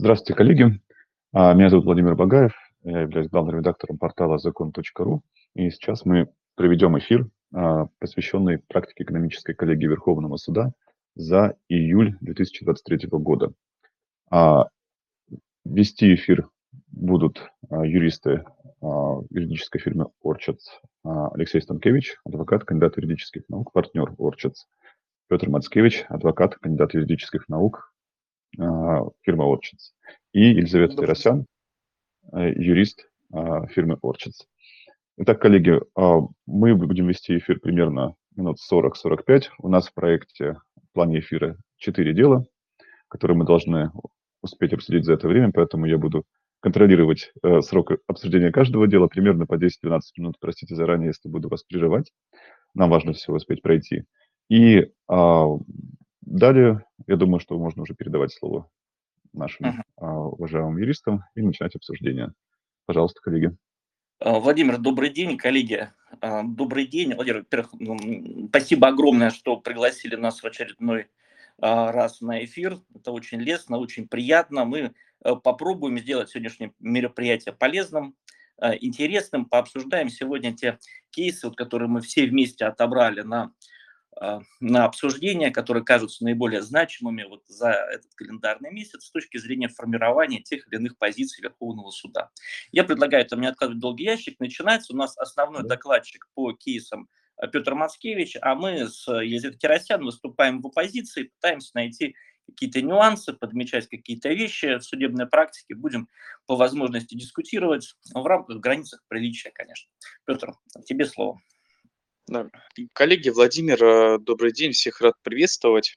Здравствуйте, коллеги. А, меня зовут Владимир Багаев, я являюсь главным редактором портала закон.ру. И сейчас мы проведем эфир, а, посвященный практике экономической коллегии Верховного суда за июль 2023 года. А, вести эфир будут юристы юридической фирмы Орчац Алексей Станкевич, адвокат, кандидат юридических наук, партнер Орчац, Петр Мацкевич, адвокат, кандидат юридических наук, а, фирма Орчиц, и Елизавета Террасян, э, юрист а, фирмы Орчиц. Итак, коллеги, мы будем вести эфир примерно минут 40-45. У нас в проекте в плане эфира 4 дела, которые мы должны успеть обсудить за это время, поэтому я буду контролировать э, срок обсуждения каждого дела примерно по 10-12 минут. Простите заранее, если буду вас прерывать. Нам важно все успеть пройти. И Далее, я думаю, что можно уже передавать слово нашим uh-huh. уважаемым юристам и начинать обсуждение. Пожалуйста, коллеги. А, Владимир, добрый день, коллеги. А, добрый день. Владимир, во-первых, ну, спасибо огромное, что пригласили нас в очередной раз на эфир. Это очень лестно, очень приятно. Мы попробуем сделать сегодняшнее мероприятие полезным, интересным. Пообсуждаем сегодня те кейсы, которые мы все вместе отобрали на на обсуждения, которые кажутся наиболее значимыми вот за этот календарный месяц с точки зрения формирования тех или иных позиций Верховного суда. Я предлагаю там не откладывать долгий ящик. Начинается у нас основной докладчик по кейсам а, Петр Мацкевич, а мы с Елизаветой Террасян выступаем в оппозиции, пытаемся найти какие-то нюансы, подмечать какие-то вещи в судебной практике. Будем по возможности дискутировать в рамках, в границах приличия, конечно. Петр, тебе слово. Да. Коллеги, Владимир, э, добрый день, всех рад приветствовать.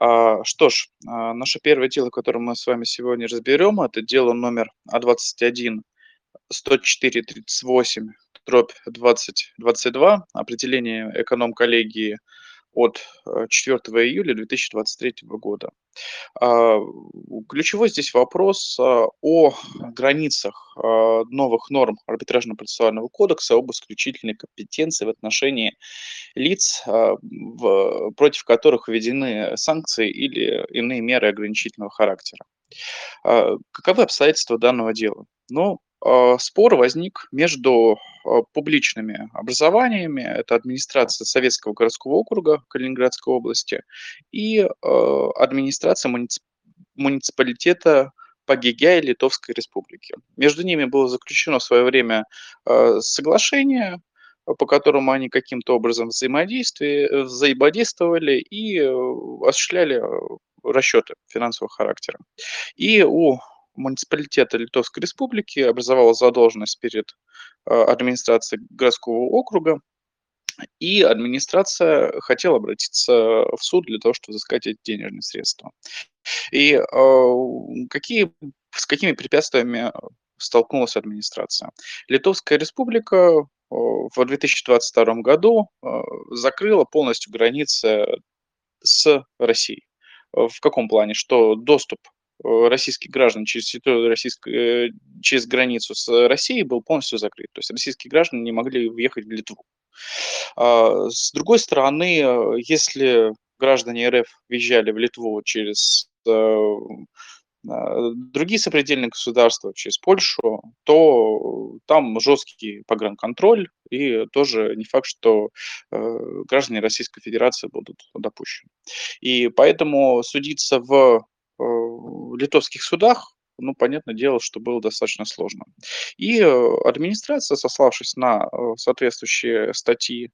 А, что ж, а, наше первое дело, которое мы с вами сегодня разберем, это дело номер А21 104 38 дробь 2022, определение эконом-коллегии от 4 э, июля 2023 года. А, ключевой здесь вопрос а, о границах а, новых норм арбитражно процессуального кодекса об исключительной компетенции в отношении лиц, против которых введены санкции или иные меры ограничительного характера. Каковы обстоятельства данного дела? Ну, спор возник между а, публичными образованиями, это администрация Советского городского округа Калининградской области и а, администрация муници- муниципалитета Пагигяя Литовской Республики. Между ними было заключено в свое время соглашение, по которому они каким-то образом взаимодействовали и осуществляли расчеты финансового характера. И у муниципалитета Литовской Республики образовала задолженность перед э, администрацией городского округа, и администрация хотела обратиться в суд для того, чтобы взыскать эти денежные средства. И э, какие, с какими препятствиями столкнулась администрация? Литовская республика э, в 2022 году закрыла полностью границы с Россией. В каком плане? Что доступ российских граждан через российской, э, через границу с Россией был полностью закрыт. То есть российские граждане не могли въехать в Литву. А, с другой стороны, э, если граждане РФ въезжали в Литву через другие сопредельные государства, через Польшу, то там жесткий погранконтроль, и тоже не факт, что граждане Российской Федерации будут допущены. И поэтому судиться в литовских судах, ну, понятное дело, что было достаточно сложно. И э, администрация, сославшись на э, соответствующие статьи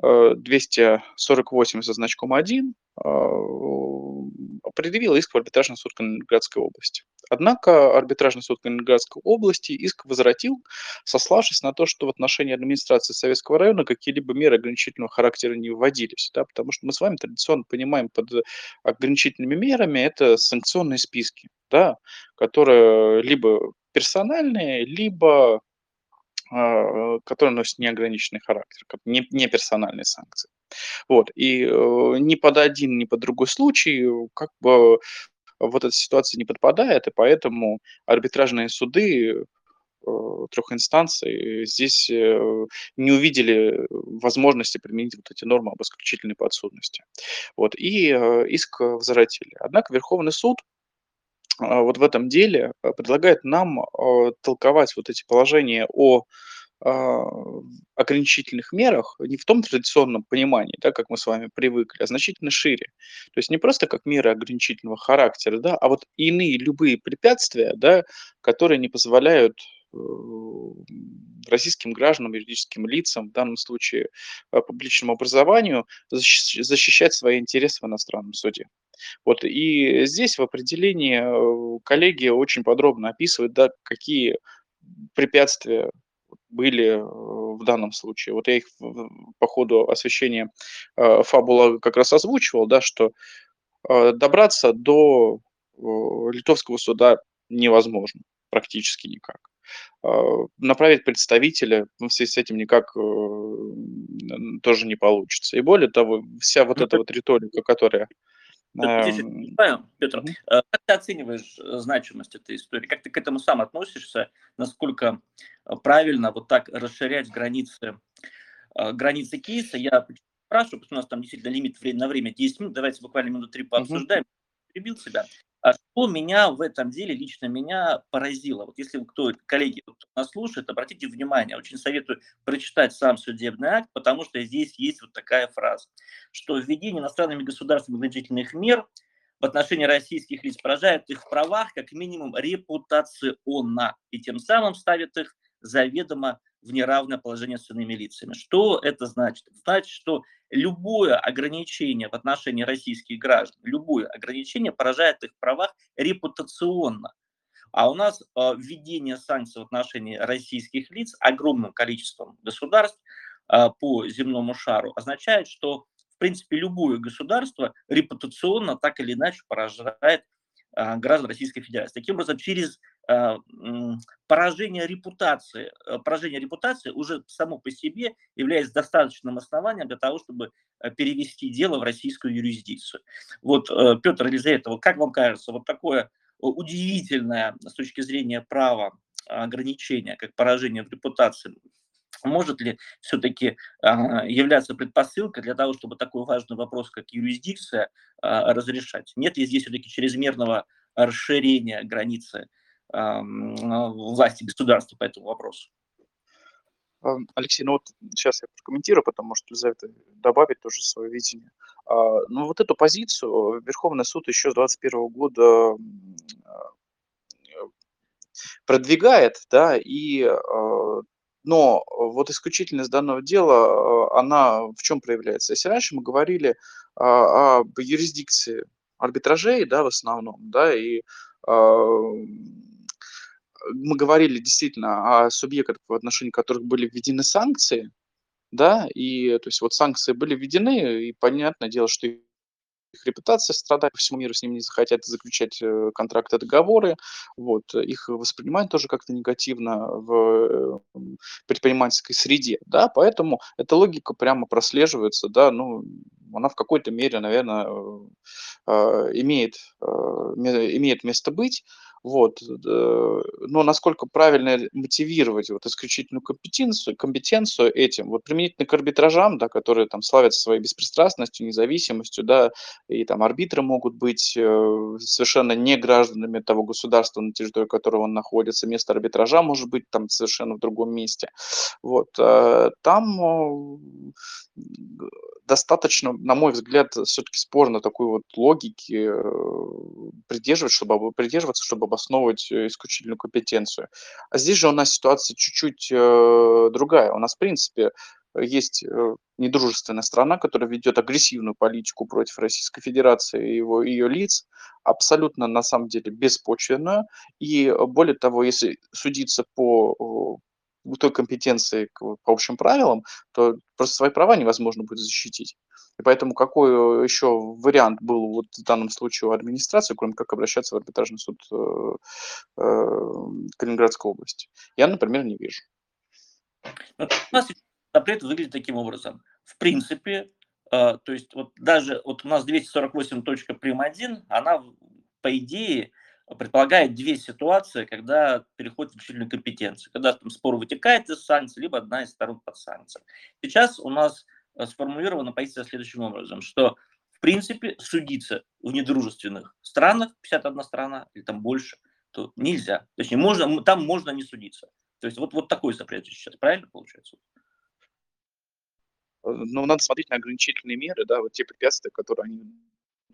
248 со значком 1 предъявил иск в арбитражный суд Калининградской области. Однако арбитражный суд Калининградской области иск возвратил, сославшись на то, что в отношении администрации Советского района какие-либо меры ограничительного характера не вводились. Да, потому что мы с вами традиционно понимаем под ограничительными мерами это санкционные списки, да, которые либо персональные, либо которые носят неограниченный характер, не, не персональные санкции. Вот. И э, ни под один, ни под другой случай как бы вот эта ситуация не подпадает, и поэтому арбитражные суды э, трех инстанций здесь э, не увидели возможности применить вот эти нормы об исключительной подсудности. Вот. И иск возвратили. Однако Верховный суд вот в этом деле предлагает нам толковать вот эти положения о а, ограничительных мерах не в том традиционном понимании, да, как мы с вами привыкли, а значительно шире. То есть не просто как меры ограничительного характера, да, а вот иные любые препятствия, да, которые не позволяют э, российским гражданам, юридическим лицам, в данном случае э, публичному образованию, защищать свои интересы в иностранном суде. Вот, и здесь в определении э, коллеги очень подробно описывают, да, какие препятствия были э, в данном случае. Вот я их по ходу освещения э, фабула как раз озвучивал, да, что э, добраться до литовского суда невозможно, практически никак. Направить представителя в связи с этим никак тоже не получится. И более того, вся вот ну, эта вот риторика, которая Здесь я понимаю, Петр, mm-hmm. как ты оцениваешь э, значимость этой истории? Как ты к этому сам относишься? Насколько э, правильно вот так расширять границы, границы кейса? Я спрашиваю, потому что у нас там действительно лимит на время 10 минут. Давайте буквально минут три пообсуждаем. Mm-hmm. Перебил себя. А что меня в этом деле, лично меня поразило? Вот если кто, коллеги, кто нас слушает, обратите внимание, очень советую прочитать сам судебный акт, потому что здесь есть вот такая фраза, что введение иностранными государствами ограничительных мер в отношении российских лиц поражает их в правах как минимум репутационно и тем самым ставит их заведомо в неравное положение с иными лицами. Что это значит? Это значит, что любое ограничение в отношении российских граждан, любое ограничение поражает их правах репутационно. А у нас э, введение санкций в отношении российских лиц огромным количеством государств э, по земному шару означает, что в принципе любое государство репутационно так или иначе поражает э, граждан Российской Федерации. Таким образом, через поражение репутации, э, поражение репутации уже само по себе является достаточным основанием для того, чтобы э, перевести дело в российскую юрисдикцию. Вот, Петр Елизаветов, как вам кажется, вот такое удивительное с точки зрения права ограничение, как поражение в репутации, может ли все-таки являться предпосылкой для того, чтобы такой важный вопрос, как юрисдикция, разрешать? Нет ли здесь все-таки чрезмерного расширения границы власти государства по этому вопросу. Алексей, ну вот сейчас я прокомментирую, потому что за это добавить тоже свое видение. А, ну вот эту позицию Верховный суд еще с 2021 года продвигает, да, и а, но вот исключительность данного дела, а, она в чем проявляется? Если раньше мы говорили об юрисдикции арбитражей, да, в основном, да, и мы говорили действительно о субъектах, в отношении которых были введены санкции, да, и то есть вот санкции были введены, и понятное дело, что их репутация страдает по всему миру, с ними не захотят заключать э, контракты, договоры, вот, их воспринимают тоже как-то негативно в э, предпринимательской среде, да, поэтому эта логика прямо прослеживается, да, ну, она в какой-то мере, наверное, э, имеет, имеет место быть, вот. Э, но насколько правильно мотивировать вот исключительную компетенцию, компетенцию этим, вот применительно к арбитражам, да, которые там славятся своей беспристрастностью, независимостью, да, и там арбитры могут быть э, совершенно не гражданами того государства, на территории которого он находится, место арбитража может быть там совершенно в другом месте. Вот. Э, там достаточно, на мой взгляд, все-таки спорно такой вот логики придерживаться, чтобы, придерживаться, чтобы обосновывать э, исключительную компетенцию. А здесь же у нас ситуация чуть-чуть э, другая. У нас, в принципе, есть э, недружественная страна, которая ведет агрессивную политику против Российской Федерации и его, ее лиц, абсолютно на самом деле беспочвенную. И более того, если судиться по той компетенции по общим правилам, то просто свои права невозможно будет защитить. И поэтому какой э, еще вариант был вот в данном случае у администрации, кроме как обращаться в арбитражный суд э, э, Калининградской области? Я, например, не вижу. Ну, у нас запрет выглядит таким образом. В принципе, то есть вот даже вот у нас 248.1, она по идее предполагает две ситуации, когда переходит в исключительную компетенцию. Когда там спор вытекает из санкций, либо одна из сторон под санкциями. Сейчас у нас Э, сформулирована позиция следующим образом, что в принципе, судиться в недружественных странах, 51 страна или там больше, то нельзя. Точнее, можно, там можно не судиться. То есть вот, вот такой запрет сейчас, правильно получается? Ну, надо смотреть на ограничительные меры, да, вот те препятствия, которые они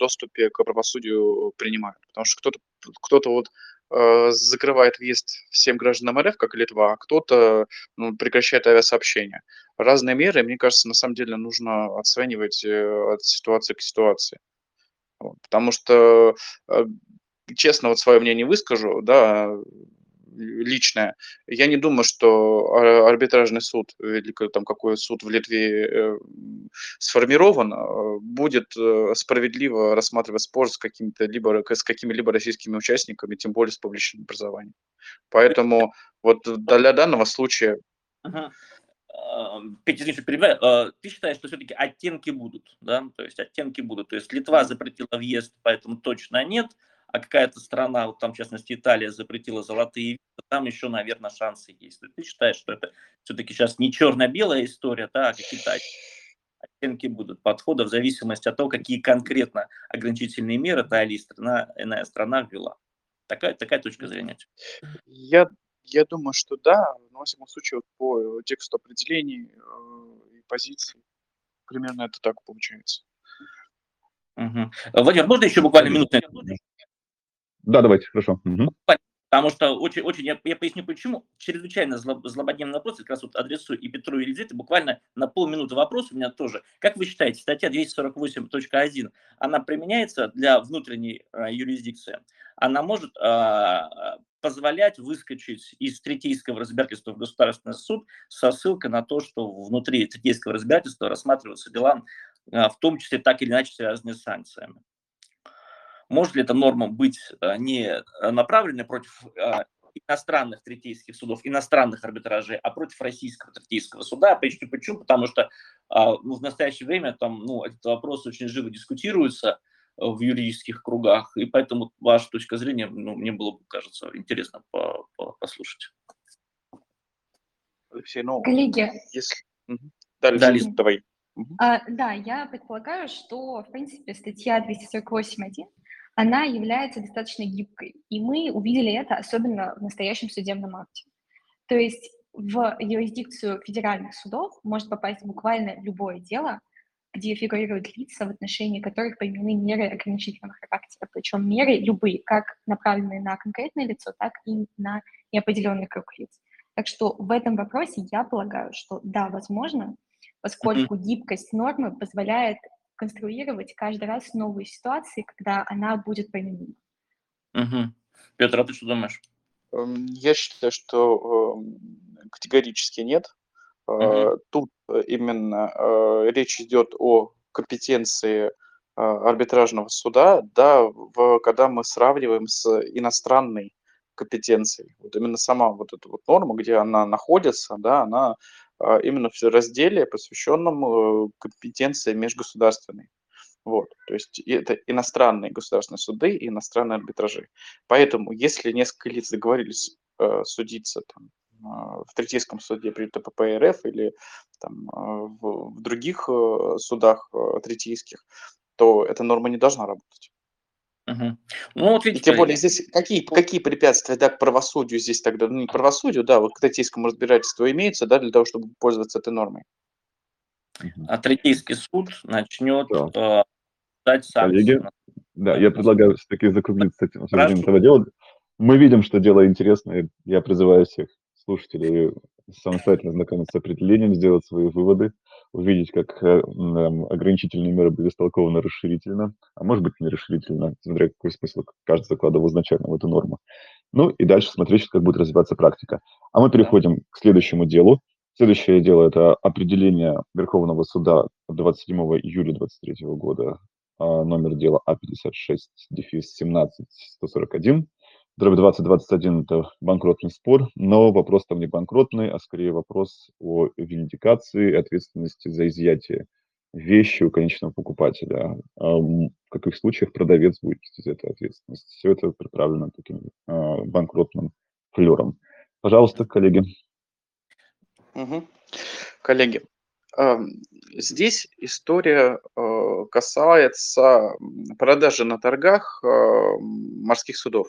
доступе к правосудию принимают. Потому что кто-то кто вот э, закрывает въезд всем гражданам РФ, как Литва, а кто-то ну, прекращает авиасообщение. Разные меры, мне кажется, на самом деле нужно оценивать э, от ситуации к ситуации. Вот, потому что, э, честно, вот свое мнение выскажу, да, личное. Я не думаю, что арбитражный суд или там какой суд в Литве э, сформирован, а, будет э, справедливо рассматривать спор с какими-то либо с какими-либо российскими участниками, тем более с публичным образованием. Поэтому вот для данного случая Ага. Петя, извините, перебиваю. А, ты считаешь, что все-таки оттенки будут, да? То есть оттенки будут. То есть Литва запретила въезд, поэтому точно нет а какая-то страна, вот там, в частности, Италия запретила золотые визы, там еще, наверное, шансы есть. Ты считаешь, что это все-таки сейчас не черно-белая история, да, а какие-то оттенки будут подхода в зависимости от того, какие конкретно ограничительные меры та или страна, иная страна ввела. Такая, такая точка зрения. Я, я думаю, что да, но, во всяком случае, вот по тексту определений э, и позиций примерно это так получается. Угу. Владимир, можно еще буквально минуту? Да, давайте, хорошо. Угу. Потому что очень, очень я, я поясню почему. Чрезвычайно зло, злободневный вопрос, как раз вот адресую и Петру и Елизавете, буквально на полминуты вопрос у меня тоже. Как вы считаете, статья 248.1, она применяется для внутренней э, юрисдикции? Она может э, позволять выскочить из третейского разбирательства в Государственный суд со ссылкой на то, что внутри третейского разбирательства рассматриваются дела, э, в том числе так или иначе связанные с санкциями. Может ли эта норма быть э, не направлена против э, иностранных третейских судов, иностранных арбитражей, а против российского третейского суда. Поясню почему. Потому что а, ну, в настоящее время там, ну, этот вопрос очень живо дискутируется в юридических кругах, и поэтому ваша точка зрения, ну, мне было бы, кажется, интересно по по послушать. Алексей, ну, Коллеги, если... Да, да, Лиза, давай. А, да, я предполагаю, что, в принципе, статья 248.1 она является достаточно гибкой. И мы увидели это особенно в настоящем судебном акте. То есть в юрисдикцию федеральных судов может попасть буквально любое дело, где фигурируют лица, в отношении которых применены меры ограничительного характера, причем меры любые, как направленные на конкретное лицо, так и на неопределенный круг лиц. Так что в этом вопросе я полагаю, что да, возможно, поскольку гибкость нормы позволяет конструировать каждый раз новые ситуации, когда она будет применима. Угу. Петр, а ты что думаешь? Эм, я считаю, что эм, категорически нет. Угу. Тут э, именно э, речь идет о компетенции арбитражного суда, да, в, когда мы сравниваем с иностранной компетенцией. Вот именно сама вот эта вот норма, где она находится, да, она именно в разделе, посвященном э, компетенции межгосударственной. Вот, то есть это иностранные государственные суды и иностранные арбитражи. Поэтому, если несколько лиц договорились э, судиться там, э, в третейском суде при ТПП РФ или там, э, в, в других судах третейских, то эта норма не должна работать. Угу. Ну, вот видите, И тем более здесь какие, какие препятствия да, к правосудию здесь тогда, ну не к правосудию, да, вот к третейскому разбирательству имеются, да, для того, чтобы пользоваться этой нормой. А третейский суд начнет да. э, дать санкции. Коллеги, да, я предлагаю все-таки закруглить с этим этого дела. Мы видим, что дело интересное. Я призываю всех слушателей самостоятельно знакомиться с определением, сделать свои выводы увидеть, как э, ограничительные меры были истолкованы расширительно, а может быть не расширительно, смотря какой смысл каждый закладывал изначально в эту норму. Ну и дальше смотреть, как будет развиваться практика. А мы переходим к следующему делу. Следующее дело – это определение Верховного суда 27 июля 2023 года, а, номер дела А56, дефис 17, 141. Дробь 2021 – это банкротный спор, но вопрос там не банкротный, а скорее вопрос о виндикации и ответственности за изъятие вещи у конечного покупателя. А в каких случаях продавец будет нести за эту ответственность. Все это приправлено таким а, банкротным флером. Пожалуйста, коллеги. Угу. Коллеги, Здесь история касается продажи на торгах морских судов.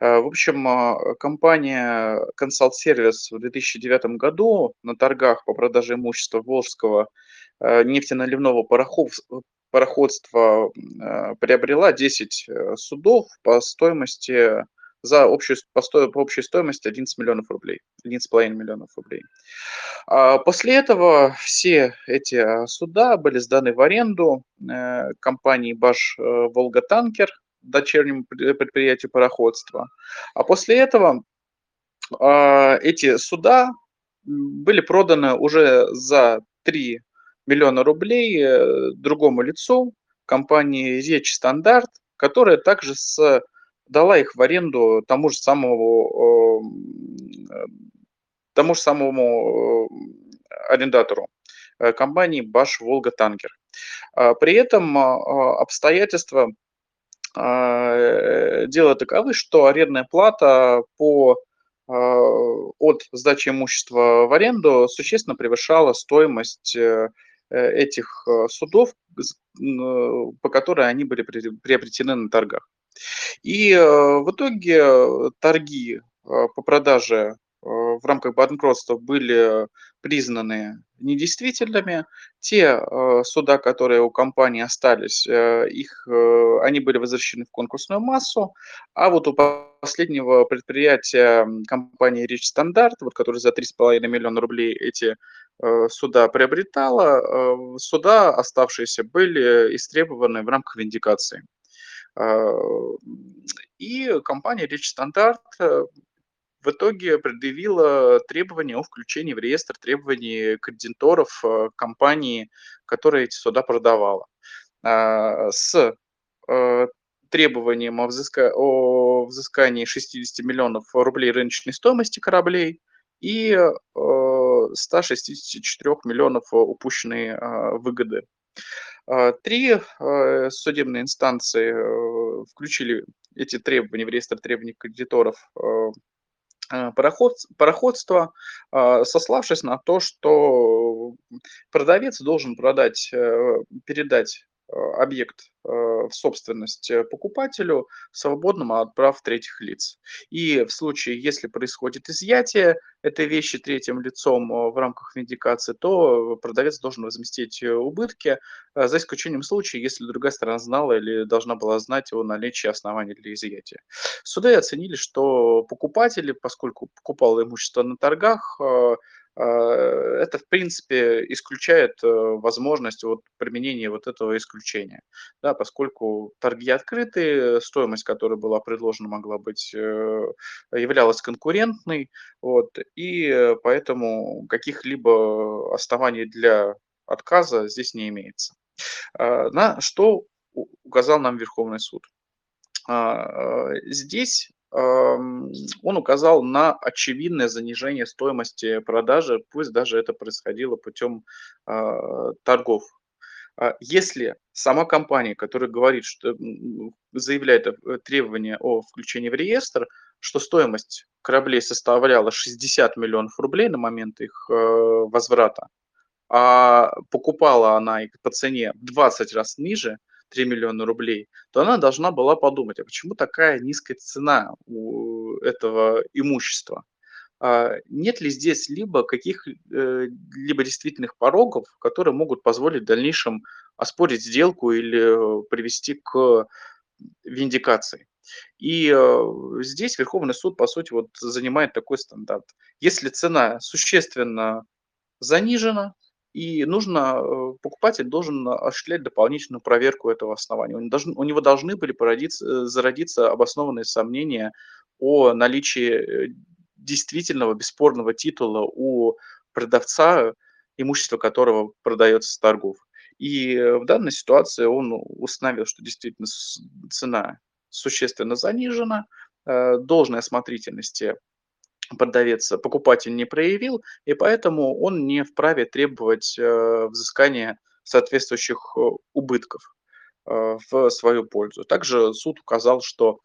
В общем, компания Consult Service в 2009 году на торгах по продаже имущества Волжского нефтеналивного пароходства приобрела 10 судов по стоимости за общую, по, сто, по общей стоимости 11 миллионов рублей, 11,5 миллионов рублей. А после этого все эти а, суда были сданы в аренду э, компании «Баш э, Волга Танкер», дочернему предприятию пароходства. А после этого э, эти суда были проданы уже за 3 миллиона рублей э, другому лицу, компании «Речь Стандарт», которая также с дала их в аренду тому же самому, тому же самому э, арендатору э, компании Баш Волга Танкер. А при этом а, обстоятельства а, дела таковы, что арендная плата по от сдачи имущества в аренду существенно превышала стоимость этих судов, по которой они были приобретены на торгах. И э, в итоге э, торги э, по продаже в рамках банкротства были признаны недействительными. Те суда, которые у компании остались, их, они были возвращены в конкурсную массу, а вот у последнего предприятия компании Рич Стандарт, вот, который за 3,5 миллиона рублей эти суда приобретала, суда оставшиеся были истребованы в рамках виндикации. А, и компания Речь Стандарт э, в итоге предъявила требования о включении в реестр требований кредиторов э, компании, которая эти суда продавала. А, с э, требованием о, взыска... о взыскании 60 миллионов рублей рыночной стоимости кораблей и 164 миллионов упущенной выгоды. А, три э, судебные инстанции э, включили эти требования в реестр требований кредиторов э, пароход, пароходства, а, сославшись на то, что продавец должен продать, передать объект в собственность покупателю свободным от прав третьих лиц. И в случае, если происходит изъятие этой вещи третьим лицом в рамках виндикации, то продавец должен возместить убытки, за исключением случая, если другая сторона знала или должна была знать о наличии оснований для изъятия. Суды оценили, что покупатели, поскольку покупал имущество на торгах, это, в принципе, исключает э, возможность вот применения вот этого исключения, да, поскольку торги открыты, стоимость, которая была предложена, могла быть, э, являлась конкурентной, вот, и поэтому каких-либо оснований для отказа здесь не имеется. А, на что указал нам Верховный суд? А, здесь он указал на очевидное занижение стоимости продажи, пусть даже это происходило путем а, торгов. А если сама компания, которая говорит, что заявляет требование о включении в реестр, что стоимость кораблей составляла 60 миллионов рублей на момент их э, возврата, а покупала она их по цене в 20 раз ниже, 3 миллиона рублей, то она должна была подумать, а почему такая низкая цена у этого имущества? А нет ли здесь либо каких-либо э, действительных порогов, которые могут позволить в дальнейшем оспорить сделку или привести к виндикации? И э, здесь Верховный суд, по сути, вот занимает такой стандарт. Если цена существенно занижена, и нужно, э, покупатель должен осуществлять дополнительную проверку этого основания. У него должны, у него должны были породиться, э, зародиться обоснованные сомнения о наличии э, действительного бесспорного титула у продавца, имущество которого продается с торгов. И в данной ситуации он установил, что действительно цена существенно занижена, должной осмотрительности продавец, покупатель не проявил, и поэтому он не вправе требовать э, взыскания соответствующих э, убытков э, в свою пользу. Также суд указал, что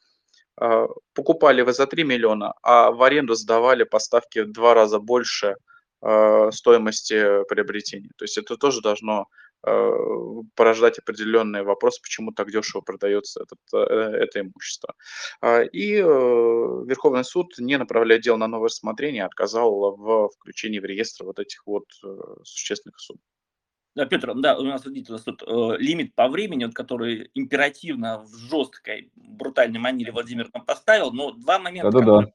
покупали вы за 3 миллиона, а в аренду сдавали поставки в два раза больше э, стоимости приобретения. То есть это тоже должно э, порождать определенные вопросы, почему так дешево продается этот, э, это имущество. А, и э, Верховный суд, не направляя дело на новое рассмотрение, отказал в включении в реестр вот этих вот э, существенных сумм. Да, Петр, да, у нас, видите, у нас тут э, лимит по времени, вот, который императивно в жесткой, брутальной манере Владимир нам поставил, но два момента, да -да -да.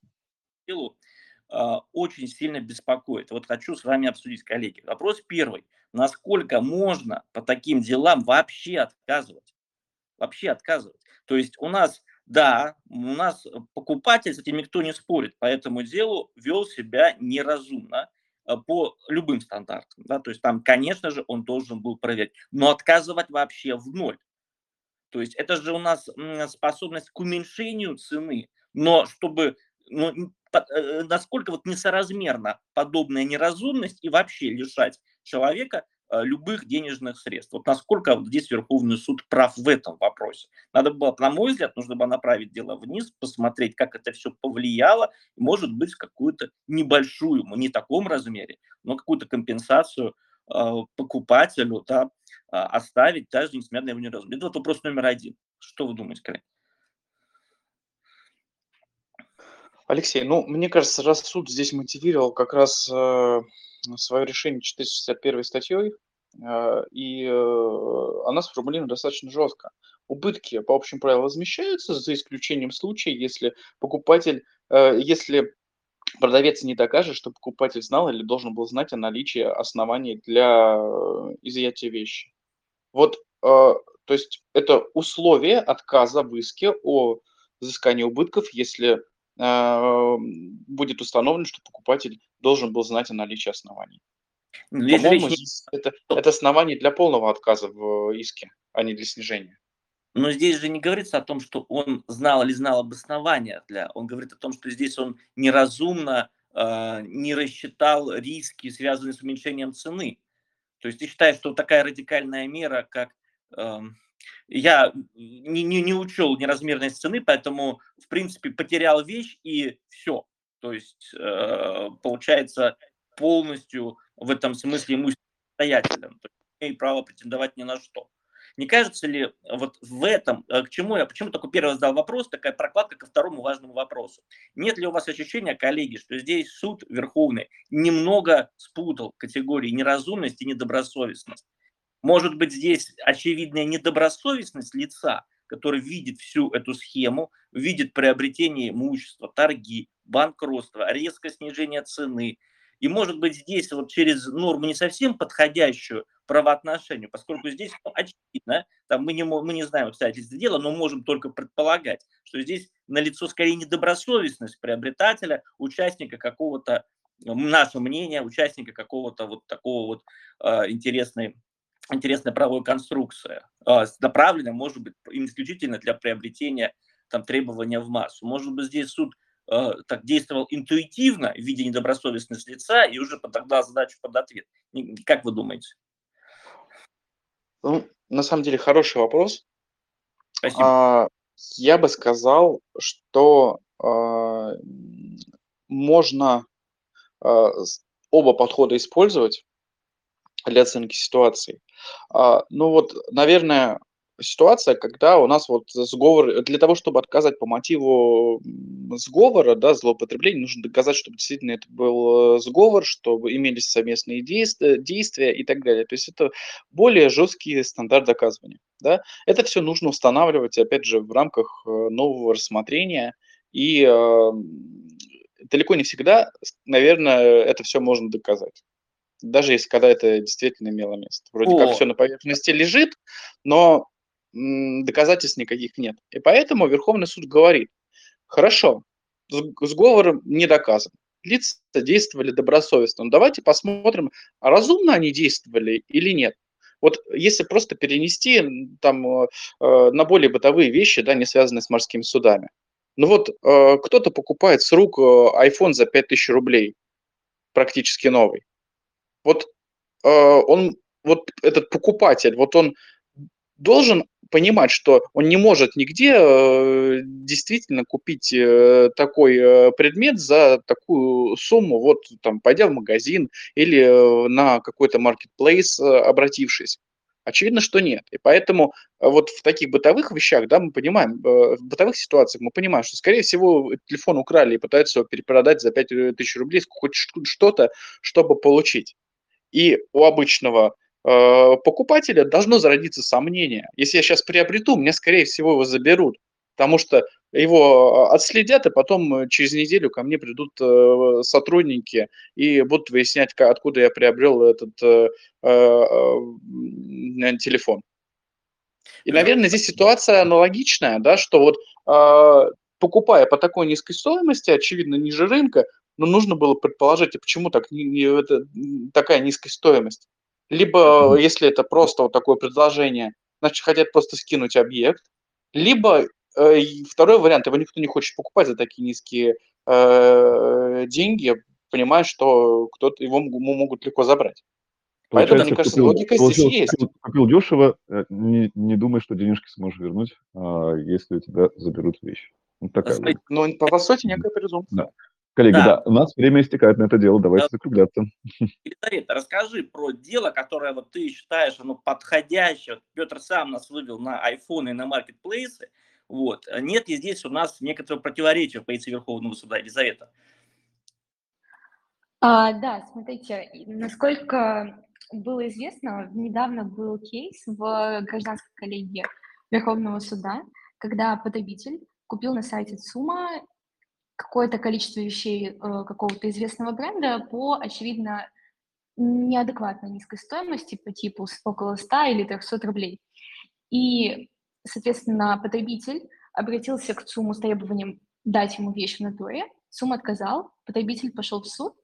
которые э, очень сильно беспокоит. Вот хочу с вами обсудить, коллеги. Вопрос первый. Насколько можно по таким делам вообще отказывать? Вообще отказывать. То есть у нас, да, у нас покупатель, с этим никто не спорит, по этому делу вел себя неразумно Э, по любым стандартам. Да? То есть там, конечно же, он должен был проверять. Но отказывать вообще в ноль. То есть это же у нас способность к уменьшению цены, но чтобы ну, э, насколько вот несоразмерна подобная неразумность и вообще лишать человека Э, любых денежных средств. Вот насколько вот здесь Верховный суд прав в этом вопросе. Надо было, на мой взгляд, нужно было направить дело вниз, посмотреть, как это все повлияло, и, может быть, какую-то небольшую, не в таком размере, но какую-то компенсацию э, покупателю да, э, оставить, даже несмотря на его неразумие. Это вот вопрос номер один. Что вы думаете, коллеги? Алексей, ну, мне кажется, раз суд здесь мотивировал как раз э, свое решение 461 статьей, а, и э, она сформулирована достаточно жестко. Убытки по общим правилам возмещаются, за исключением случая, если покупатель, э, если продавец не докажет, что покупатель знал или должен был знать о наличии оснований для э, изъятия вещи. Вот, то есть это условие отказа в иске о взыскании убытков, если будет установлено, что покупатель должен был знать о наличии оснований. Ну, По-моему, здесь это, это основание для полного отказа в иске, а не для снижения. Но здесь же не говорится о том, что он знал или знал об основаниях для. Он говорит о том, что здесь он неразумно э, не рассчитал риски, связанные с уменьшением цены. То есть ты считаешь, что такая радикальная мера, как э, я не, не, не учел неразмерность цены, поэтому, в принципе, потерял вещь и все. То есть, э, получается, полностью в этом смысле. То есть, имеет право претендовать ни на что. Не кажется ли вот в этом, э, к чему я, почему такой первый задал вопрос, такая прокладка ко второму важному вопросу. Нет ли у вас ощущения, коллеги, что здесь суд Верховный немного спутал категории неразумность и недобросовестность? Может быть, здесь очевидная недобросовестность лица, который видит всю эту схему, видит приобретение имущества, торги, банкротство, резкое снижение цены. И может быть здесь вот через норму не совсем подходящую правоотношению, поскольку здесь ну, очевидно, там мы не, мы не знаем обстоятельств дела, но можем только предполагать, что здесь налицо скорее недобросовестность приобретателя, участника какого-то, наше мнение, участника какого-то вот такого вот э, интересной интересная правовая конструкция, а, направленная, может быть, исключительно для приобретения там, требования в массу. Может быть, здесь суд э, так действовал интуитивно в виде недобросовестности лица и уже подогнал задачу под ответ. Как вы думаете? Ну, на самом деле, хороший вопрос. Спасибо. А, я бы сказал, что а, можно а, оба подхода использовать для оценки ситуации. А, ну вот, наверное, ситуация, когда у нас вот сговор, для того, чтобы отказать по мотиву сговора, да, злоупотребления, нужно доказать, чтобы действительно это был э, сговор, чтобы имелись совместные действия, действия и так далее. То есть это более жесткий стандарт доказывания. Да? Это все нужно устанавливать, опять же, в рамках э, нового рассмотрения. И э, далеко не всегда, наверное, это все можно доказать даже если когда это действительно имело место. Вроде О. как все на поверхности лежит, но доказательств никаких нет. И поэтому Верховный суд говорит, хорошо, сговор не доказан, лица действовали добросовестно, но давайте посмотрим, а разумно они действовали или нет. Вот если просто перенести там э, э, на более бытовые вещи, да, не связанные с морскими судами. Ну вот э, кто-то покупает с рук iPhone за 5000 рублей, практически новый вот э, он, вот этот покупатель, вот он должен понимать, что он не может нигде э, действительно купить э, такой э, предмет за такую сумму, вот там, пойдя в магазин или на какой-то marketplace обратившись. Очевидно, что нет. И поэтому вот в таких бытовых вещах, да, мы понимаем, в бытовых ситуациях мы понимаем, что, скорее всего, телефон украли и пытаются его перепродать за 5000 рублей, хоть что-то, чтобы получить. И у обычного Э, покупателя должно зародиться сомнение. Если я сейчас приобрету, мне, скорее всего, его заберут, потому что его отследят, и потом э, через неделю ко мне придут э, сотрудники и будут выяснять, откуда я приобрел этот телефон. И, наверное, здесь ситуация аналогичная, да, что вот покупая по такой низкой стоимости, очевидно, ниже рынка, но нужно было предположить, а почему так, не, не, это, такая низкая стоимость. Либо, если это просто вот такое предложение, значит, хотят просто скинуть объект. Либо э, второй вариант, его никто не хочет покупать за такие низкие э, деньги, понимая, что кто-то его могут легко забрать. Поэтому, мне кажется, купил, логика здесь есть. Купил, купил дешево, э, не, не думай, что денежки сможешь вернуть, а, если у тебя заберут вещи. Вот такая ну, по, по сути, некая презумпция. Да. Коллеги, да. да, у нас время истекает на это дело, давайте да. закругляться. Елизавета, расскажи про дело, которое вот ты считаешь оно подходящее. Петр сам нас вывел на iPhone и на маркетплейсы. Вот. Нет ли здесь у нас некоторого противоречия в позиции Верховного суда, Елизавета? А, да, смотрите, насколько было известно, недавно был кейс в гражданской коллегии Верховного суда, когда потребитель купил на сайте СУМА какое-то количество вещей э, какого-то известного бренда по, очевидно, неадекватно низкой стоимости по типу около 100 или 300 рублей. И, соответственно, потребитель обратился к ЦУМу с требованием дать ему вещь в натуре, ЦУМ отказал, потребитель пошел в суд,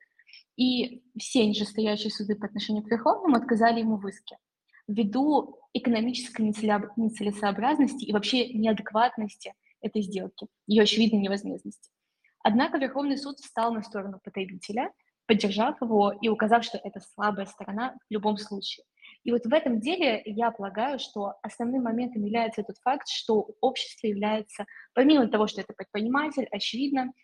и все нижестоящие суды по отношению к Верховному отказали ему в иске ввиду экономической нецелесообразности и вообще неадекватности этой сделки, ее очевидной невозможности. Однако Верховный суд встал на сторону потребителя, поддержав его и указав, что это слабая сторона в любом случае. И вот в этом деле я полагаю, что основным моментом является тот факт, что общество является, помимо того, что это предприниматель, очевидно,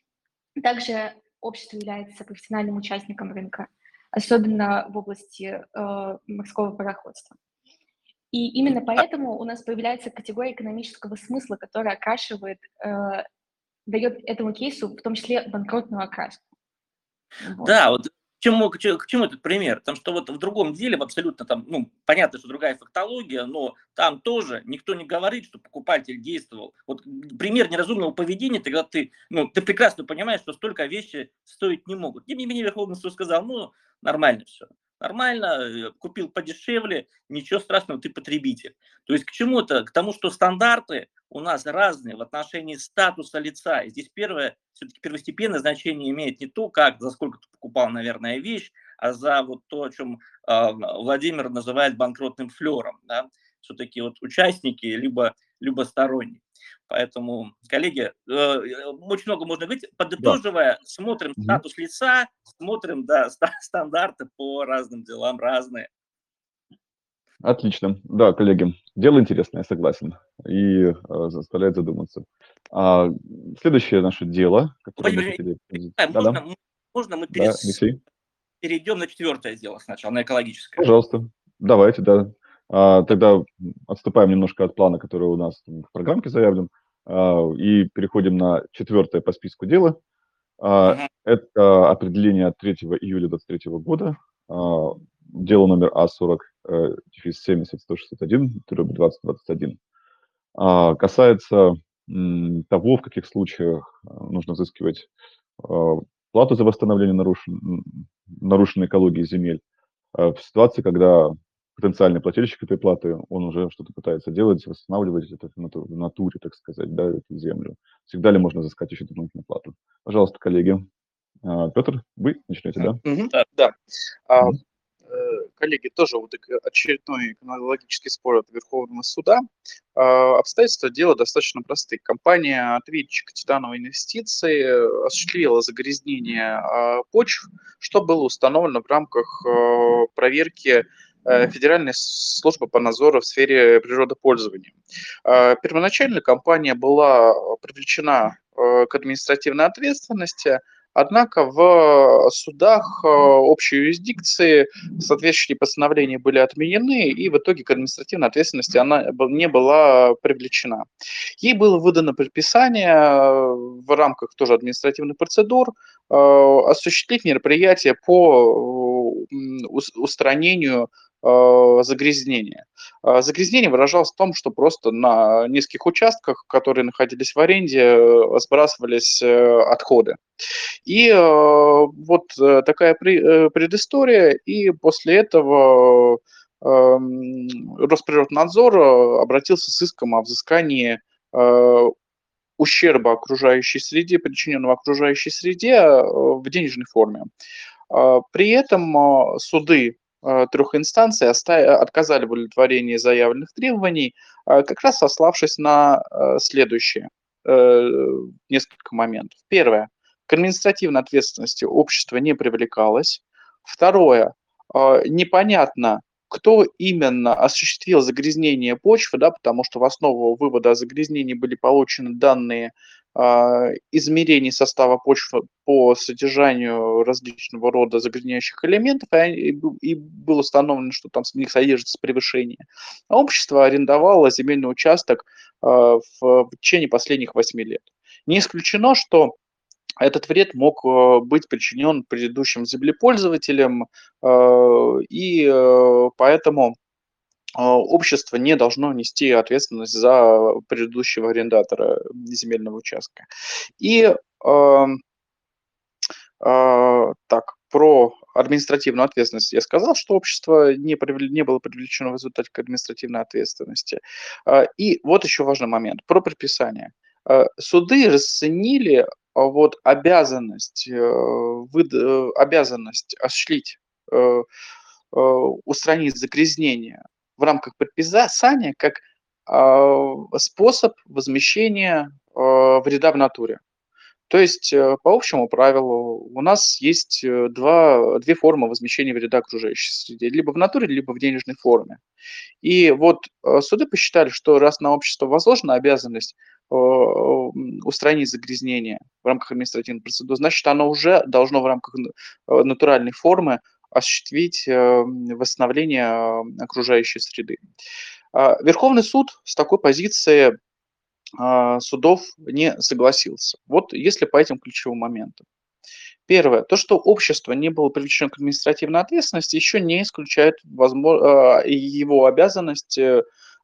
также общество является профессиональным участником рынка, особенно в области э, морского пароходства. И именно поэтому у нас появляется категория экономического смысла, которая окрашивает э, дает этому кейсу в том числе банкротную окраску. Вот. Да, вот к чему, к, чему, этот пример? Потому что вот в другом деле, в абсолютно там, ну, понятно, что другая фактология, но там тоже никто не говорит, что покупатель действовал. Вот пример неразумного поведения, когда ты, ну, ты прекрасно понимаешь, что столько вещи стоить не могут. Тем не менее, Верховный суд сказал, ну, нормально все нормально, э, купил подешевле, ничего страшного, ты потребитель. То есть к чему это? К тому, что стандарты у нас разные в отношении статуса лица. И здесь первое, все-таки первостепенное значение имеет не то, как, за сколько ты покупал, наверное, вещь, а за вот то, о чем э, Владимир называет банкротным флером. Да? Все-таки вот участники, либо, либо сторонние. Поэтому, коллеги, э, очень много можно говорить. Подытоживая, да. смотрим угу. статус лица, смотрим, да, стандарты по разным делам разные. Отлично. Да, коллеги, дело интересное, я согласен. И э, заставляет задуматься. А, следующее наше дело, которое мы хотели... Можно, да, можно мы перес... да, перейдем на четвертое дело сначала, на экологическое? Пожалуйста. Давайте, да. А, тогда отступаем немножко от плана, который у нас в программке заявлен. А, и переходим на четвертое по списку дела. Uh-huh. Это определение от 3 июля 2023 года. А, дело номер А40-70-161-2021. Касается того, в каких случаях нужно взыскивать плату за восстановление нарушен, нарушенной экологии земель в ситуации, когда потенциальный плательщик этой платы, он уже что-то пытается делать, восстанавливать это в натуре, так сказать, да, эту землю. Всегда ли можно взыскать еще дополнительную плату? Пожалуйста, коллеги. А, Петр, вы начнете, да? Да, да. А, э, коллеги, тоже вот очередной экономический спор от Верховного суда. А, обстоятельства дела достаточно просты. Компания ответчик титановой инвестиции осуществила загрязнение почв, что было установлено в рамках проверки Федеральной службы по надзору в сфере природопользования. Первоначально компания была привлечена к административной ответственности, Однако в судах общей юрисдикции соответствующие постановления были отменены, и в итоге к административной ответственности она не была привлечена. Ей было выдано предписание в рамках тоже административных процедур осуществить мероприятие по устранению Э, загрязнение. А загрязнение выражалось в том, что просто на нескольких участках, которые находились в аренде, э, сбрасывались э, отходы. И вот такая предыстория, и после этого эм, Росприроднадзор обратился с иском о взыскании ущерба окружающей среде, причиненного окружающей среде в денежной форме. При этом суды Э, трех инстанций отказали в удовлетворении заявленных требований, э, как раз сославшись на э, следующее несколько моментов. Первое. К административной ответственности общество не привлекалось. Второе. Непонятно, кто именно осуществил загрязнение почвы, да, потому что в основу вывода о загрязнении были получены данные а, измерений состава почвы по содержанию различного рода загрязняющих элементов, и, было установлено, что там в них содержится превышение. А общество арендовало земельный участок а, в течение последних 8 лет. Не исключено, что этот вред мог а, быть причинен предыдущим землепользователям, и поэтому а, общество не должно нести ответственность за предыдущего арендатора земельного участка. И э, э, так, про административную ответственность я сказал, что общество не, не было привлечено в результате к административной ответственности. И вот еще важный момент про предписание. Суды расценили вот обязанность, э, выд, э, обязанность осуществить э, устранить загрязнение в рамках предписания как а, способ возмещения а, вреда в натуре. То есть, э, по общему правилу, у нас есть э, два, две формы возмещения вреда окружающей среде. Либо в натуре, либо в денежной форме. И вот э, суды посчитали, что раз на общество возложена обязанность устранить загрязнение в рамках административной процедуры, значит, оно уже должно в рамках натуральной формы осуществить э, восстановление э, окружающей среды. А, Верховный суд с такой позиции а, судов не согласился. Вот если по этим ключевым моментам. Первое. То, что общество не было привлечено к административной ответственности, еще не исключает а, его обязанность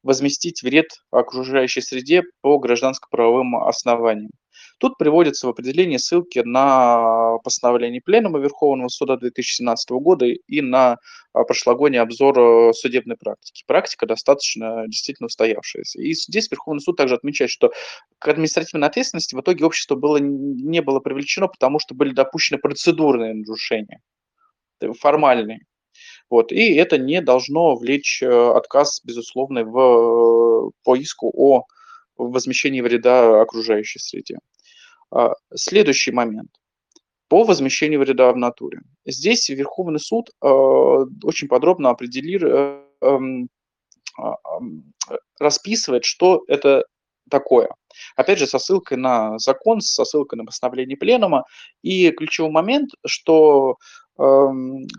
возместить вред окружающей среде по гражданско-правовым основаниям. Тут приводятся в определении ссылки на постановление Пленума Верховного Суда 2017 года и на а, прошлогодний обзор э, судебной практики. Практика достаточно действительно устоявшаяся. И здесь Верховный суд также отмечает, что к административной ответственности в итоге общество было, не было привлечено, потому что были допущены процедурные нарушения, э, формальные. Вот, и это не должно влечь э, отказ, безусловно, в, по иску о возмещении вреда окружающей среде. А, следующий момент. По возмещению вреда в натуре. Здесь Верховный суд а, очень подробно определил, э, эм, а, расписывает, что это такое. Опять же, со ссылкой на закон, со ссылкой на постановление пленума. И ключевой момент, что э,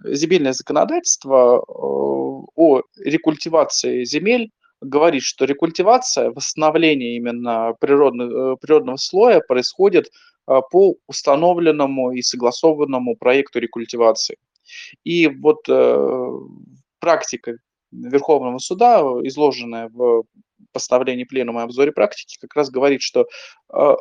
земельное законодательство э, о рекультивации земель говорит, что рекультивация, восстановление именно природного, э, природного слоя происходит а, по установленному и согласованному проекту рекультивации. И вот э, практика Верховного суда, изложенная в постановлении Пленума и обзоре практики, как раз говорит, что э,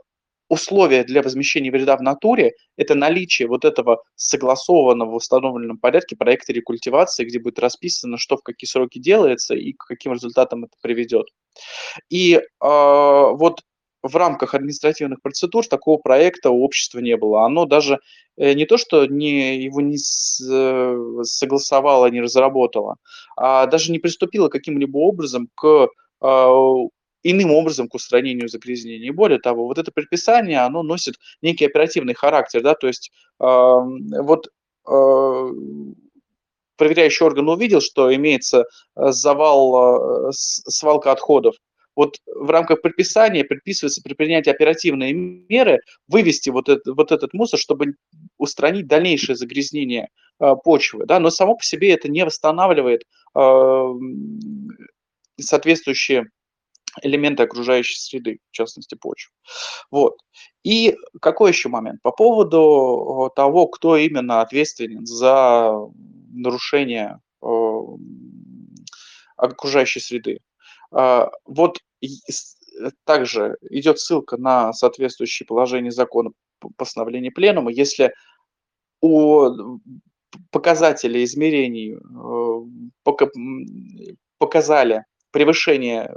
условия для возмещения вреда в натуре – это наличие вот этого согласованного в установленном порядке проекта рекультивации, где будет расписано, что в какие сроки делается и к каким результатам это приведет. И э, вот в рамках административных процедур такого проекта у общества не было. Оно даже э, не то, что не, его не э, согласовало, не разработало, а даже не приступило каким-либо образом к а, иным образом к устранению загрязнений. более того, вот это предписание, оно носит некий оперативный характер, да, то есть э, вот э, проверяющий орган увидел, что имеется завал, свалка отходов, вот в рамках предписания предписывается при принятии оперативные меры вывести вот, это, вот этот мусор, чтобы устранить дальнейшее загрязнение э, почвы. Да? Но само по себе это не восстанавливает э, соответствующие элементы окружающей среды, в частности почвы. Вот. И какой еще момент? По поводу того, кто именно ответственен за нарушение э, окружающей среды. А, вот Э, также идет ссылка на соответствующее положение закона постановления пленума. Если у показателей измерений э, показали превышение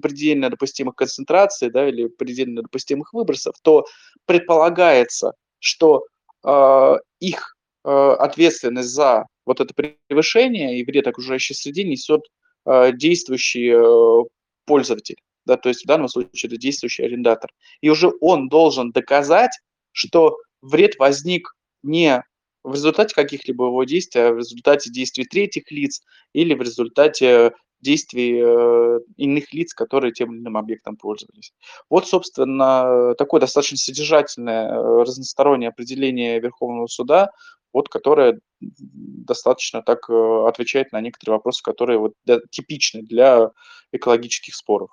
предельно допустимых концентраций да, или предельно допустимых выбросов, то предполагается, что э, их э, ответственность за вот это превышение и вред окружающей среде несет э, действующий э, пользователь, да, то есть в данном случае это действующий арендатор. И уже он должен доказать, что вред возник не в результате каких-либо его действий, а в результате действий третьих лиц или в результате действий э, иных лиц, которые тем или иным объектом пользовались. Вот, собственно, такое достаточно содержательное э, разностороннее определение Верховного суда, вот, которое достаточно так э, отвечает на некоторые вопросы, которые вот типичны для экологических споров.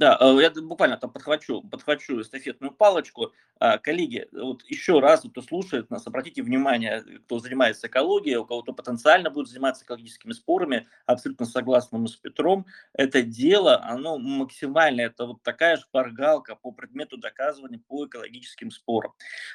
Да, э, я буквально там подхвачу, подхвачу эстафетную палочку. А, коллеги, вот еще раз, кто слушает нас, обратите внимание, кто занимается экологией, у кого-то потенциально будет заниматься экологическими спорами, абсолютно согласны мы с Петром, это дело, оно максимально, это вот такая шпаргалка по предмету доказывания по экологическим спорам.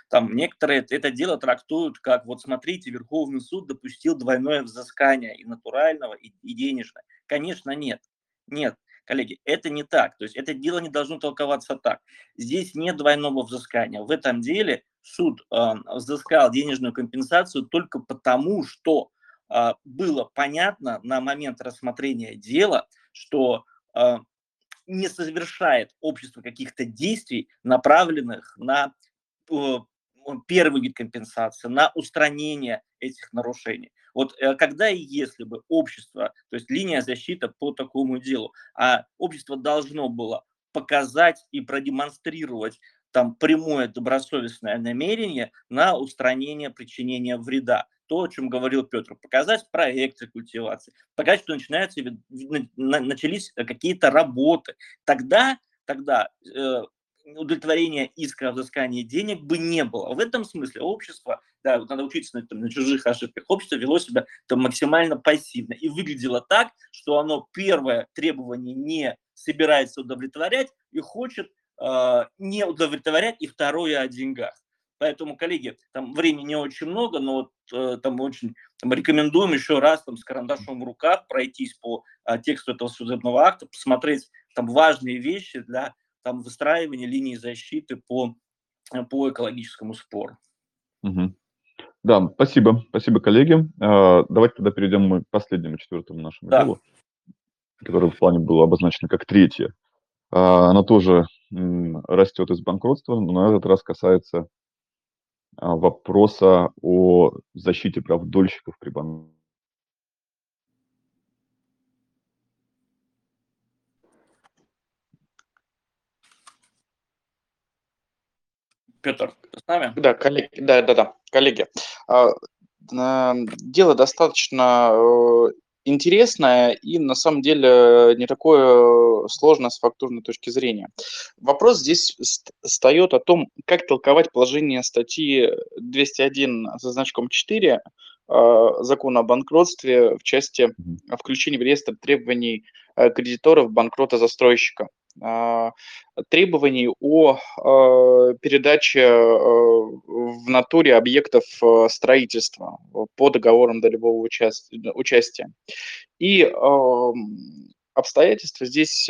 Там некоторые это дело трактуют как, вот смотрите, Верховный суд допустил двойное взыскание и натурального, и, и денежное. Конечно, нет. Нет, Коллеги, это не так. То есть это дело не должно толковаться так. Здесь нет двойного взыскания. В этом деле суд э, взыскал денежную компенсацию только потому, что э, было понятно на момент рассмотрения дела, что э, не совершает общество каких-то действий, направленных на э, первый вид компенсации, на устранение этих нарушений. Вот э, когда и если бы общество, то есть линия защиты по такому делу, а общество должно было показать и продемонстрировать там прямое добросовестное намерение на устранение причинения вреда. То, о чем говорил Петр, показать проекты культивации, показать, что начинаются, начались какие-то работы. Тогда, тогда э, удовлетворения иска о взыскании денег бы не было. В этом смысле общество, да, надо учиться на, там, на чужих ошибках, общество вело себя там, максимально пассивно и выглядело так, что оно первое требование не собирается удовлетворять и хочет э, не удовлетворять и второе о деньгах. Поэтому, коллеги, там времени не очень много, но вот э, там очень там, рекомендуем еще раз там с карандашом в руках пройтись по э, тексту этого судебного акта, посмотреть там важные вещи для там выстраивание линии защиты по, э, по экологическому спору. Угу. Да, спасибо, спасибо, коллеги. А, давайте тогда перейдем мы к последнему, четвертому нашему да. делу, которое в плане было обозначено как третье. А, оно тоже растет из банкротства, но на этот раз касается а, вопроса о защите прав дольщиков при банкротстве Петр, ты с нами? Да, коллеги, да, да, да, коллеги. А, дело достаточно э, интересное и на самом деле не такое сложное с фактурной точки зрения. Вопрос здесь встает о том, как толковать положение статьи 201 со значком 4 а, закона о банкротстве в части включения в реестр требований э, кредиторов банкрота застройщика. А, требований о а, передаче а, в натуре объектов строительства по договорам долевого участия. И обстоятельства здесь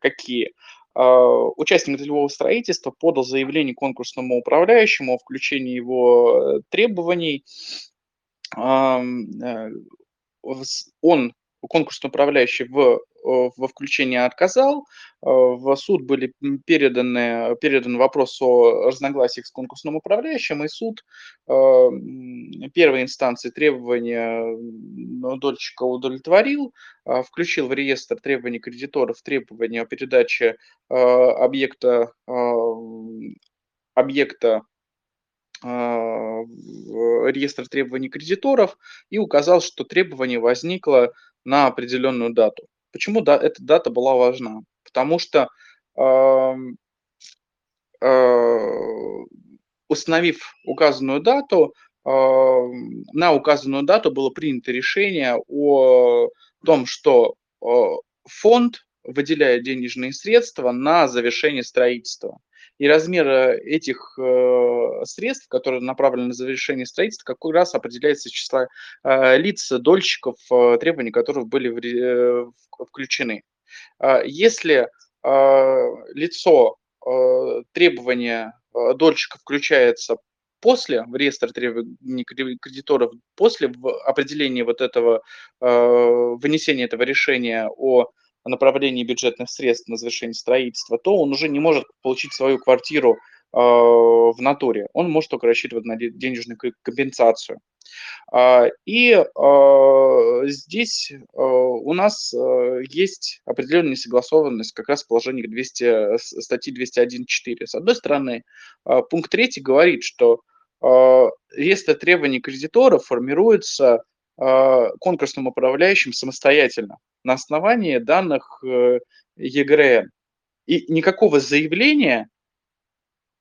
какие? Участник долевого строительства подал заявление конкурсному управляющему о включении его требований. Э, он конкурсный управляющий в, во включении отказал, в суд были переданы, передан вопрос о разногласиях с конкурсным управляющим, и суд первой инстанции требования дольщика удовлетворил, включил в реестр требований кредиторов требования о передаче объекта, объекта реестр требований кредиторов и указал, что требование возникло на определенную дату. Почему да, эта дата была важна? Потому что э, э, установив указанную дату, э, на указанную дату было принято решение о том, что э, фонд выделяет денежные средства на завершение строительства. И размер этих э, средств, которые направлены на завершение строительства, как раз определяется числа э, лиц, дольщиков, э, требований которых были включены. Э, если лицо требования дольщика включается после в реестр требований кредиторов, после определения вот этого, вынесения этого решения о направлении бюджетных средств на завершение строительства, то он уже не может получить свою квартиру э, в натуре. Он может только рассчитывать на денежную компенсацию. Э, и э, здесь у нас есть определенная несогласованность как раз в положениях 200, статьи 201.4. С одной стороны, пункт 3 говорит, что реестр требований кредиторов формируется э, конкурсным управляющим самостоятельно на основании данных э, ЕГРН. И никакого заявления,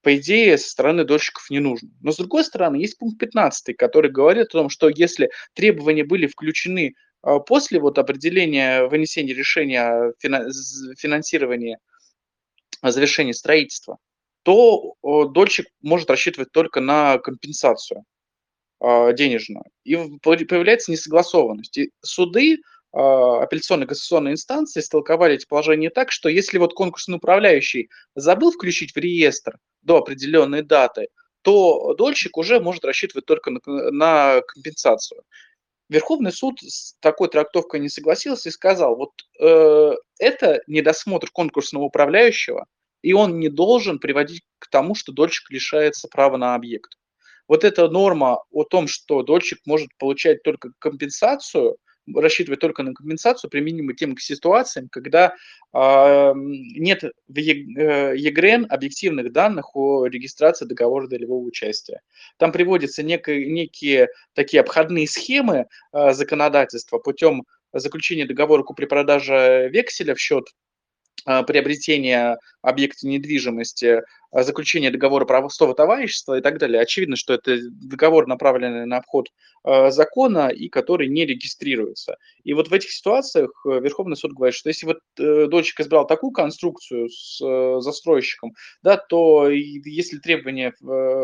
по идее, со стороны дольщиков не нужно. Но, с другой стороны, есть пункт 15, который говорит о том, что если требования были включены а, после вот определения вынесения решения о финансировании о завершении строительства, то дольщик может рассчитывать только на компенсацию а, денежную. И появляется несогласованность. И суды а, апелляционной кассационной инстанции истолковали эти положения так, что если вот конкурсный управляющий забыл включить в реестр до определенной даты, то дольщик уже может рассчитывать только на, на компенсацию. Верховный суд с такой трактовкой не согласился и сказал, вот э, это недосмотр конкурсного управляющего, и он не должен приводить к тому, что дольщик лишается права на объект. Вот эта норма о том, что дольщик может получать только компенсацию, рассчитывать только на компенсацию, применима тем к ситуациям, когда э, нет в ЕГРН э, объективных данных о регистрации договора долевого участия. Там приводятся некие, некие такие обходные схемы э, законодательства путем заключения договора купли-продажи векселя в счет а, приобретения объекта недвижимости, а, заключение договора правового товарищества и так далее. Очевидно, что это договор, направленный на обход а, закона и который не регистрируется. И вот в этих ситуациях э, Верховный суд говорит, что если вот э, дольщик избрал такую конструкцию с э, застройщиком, да, то если требования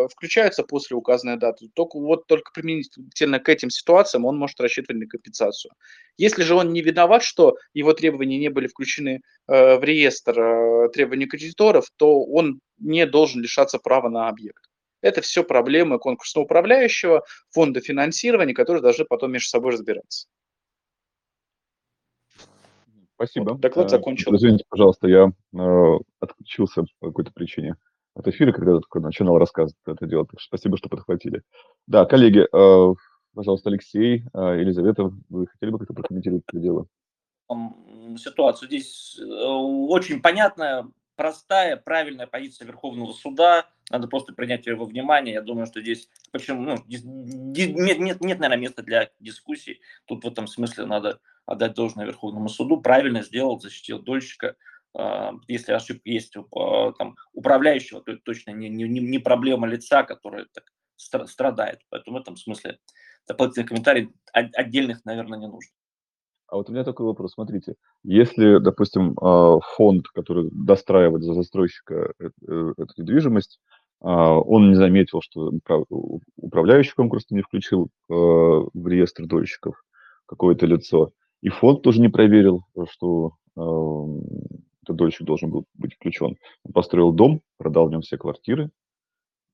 включаются после указанной даты, то вот только применительно к этим ситуациям он может рассчитывать на компенсацию. Если же он не виноват, что его требования не были включены в реестр требований кредиторов, то он не должен лишаться права на объект. Это все проблемы конкурсного управляющего, фонда финансирования, которые должны потом между собой разбираться. Спасибо. Вот, доклад э, закончил. Извините, пожалуйста, я э, отключился по какой-то причине от эфира, когда начинал рассказывать это дело. Так что спасибо, что подхватили. Да, коллеги, э, пожалуйста, Алексей, э, Елизавета, вы хотели бы как-то прокомментировать это дело? Ситуацию здесь э, очень понятная, простая, правильная позиция Верховного суда. Надо просто принять ее во внимание. Я думаю, что здесь почему ну, нет, нет, нет, наверное, места для дискуссий. Тут в этом смысле надо отдать должное Верховному суду. Правильно сделал, защитил дольщика. А, если ошибка есть у там, управляющего, то это точно не, не, не проблема лица, которое так страдает. Поэтому в этом смысле дополнительных комментариев отдельных, наверное, не нужно. А вот у меня такой вопрос. Смотрите, если, допустим, а, фонд, который достраивает за застройщика э, эту недвижимость, а, он не заметил, что управляющий конкурс не включил а, в реестр дольщиков какое-то лицо, и фонд тоже не проверил, что этот дольщик должен был быть включен. Он построил дом, продал в нем все квартиры,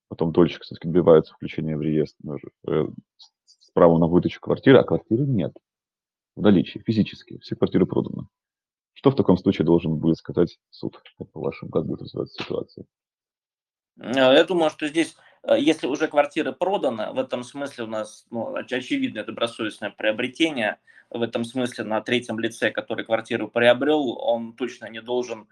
потом дольщик все-таки добивается включения в реестр э, с правом на выдачу квартиры, а квартиры нет. В наличии, физически, все квартиры проданы. Что в таком случае должен будет сказать суд, по-вашему, как будет развиваться ситуация? Э, я думаю, что здесь, э, если уже квартира продана, в этом смысле у нас ну, очевидное добросовестное приобретение, в этом смысле на третьем лице, который квартиру приобрел, он точно не должен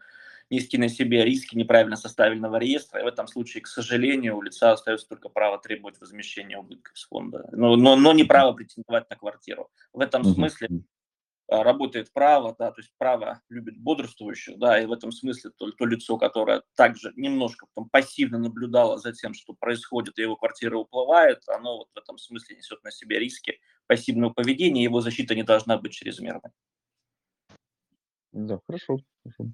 нести на себе риски неправильно составленного реестра. И в этом случае, к сожалению, у лица остается только право требовать возмещения убытков с фонда, но, но, но не право претендовать на квартиру. В этом смысле а, работает право, да, то есть право любит бодрствующих, да, и в этом смысле то, то лицо, которое также немножко там, пассивно наблюдало за тем, что происходит, и его квартира уплывает, оно вот в этом смысле несет на себе риски пассивного поведения, его защита не должна быть чрезмерной. Да, хорошо. хорошо.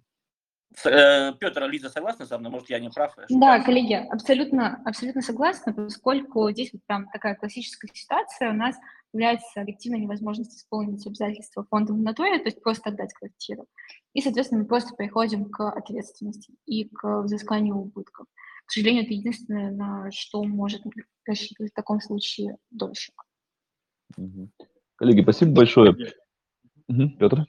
Э, Петр, Лиза согласна со мной? Может, я не прав? Да, коллеги, абсолютно, абсолютно согласна, поскольку здесь вот прям такая классическая ситуация. У нас является объективной невозможность исполнить обязательства фонда в натуре, то есть просто отдать квартиру. И, соответственно, мы просто переходим к ответственности и к взысканию убытков. К сожалению, это единственное, на что может рассчитывать в таком случае дольщик. Коллеги, спасибо большое. Петр?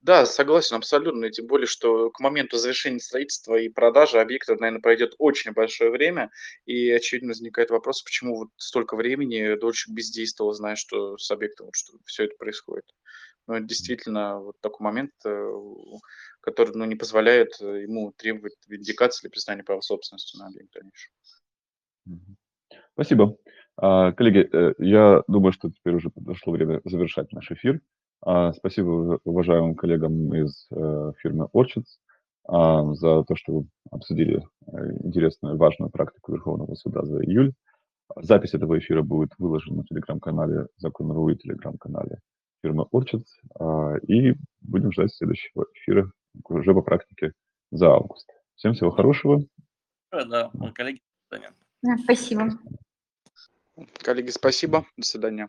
Да, согласен абсолютно. И тем более, что к моменту завершения строительства и продажи объекта, наверное, пройдет очень большое время. И, очевидно, возникает вопрос, почему вот столько времени дольше бездействовал, зная, что с объектом вот, что все это происходит. Но это действительно вот такой момент, э, который ну, не позволяет э, ему требовать виндикации или признания права собственности на объект дальнейшем. Спасибо. А, коллеги, э, я думаю, что теперь уже подошло время завершать наш эфир. А, спасибо уважаемым коллегам из э, фирмы Orchids а, за то, что вы обсудили э, интересную, важную практику Верховного суда за июль. Запись этого эфира будет выложена в телеграм-канале Закон.ру и телеграм-канале фирмы Orchids. А, и будем ждать следующего эфира уже по практике за август. Всем всего хорошего. Да, коллеги, до свидания. Спасибо. Коллеги, спасибо. До свидания.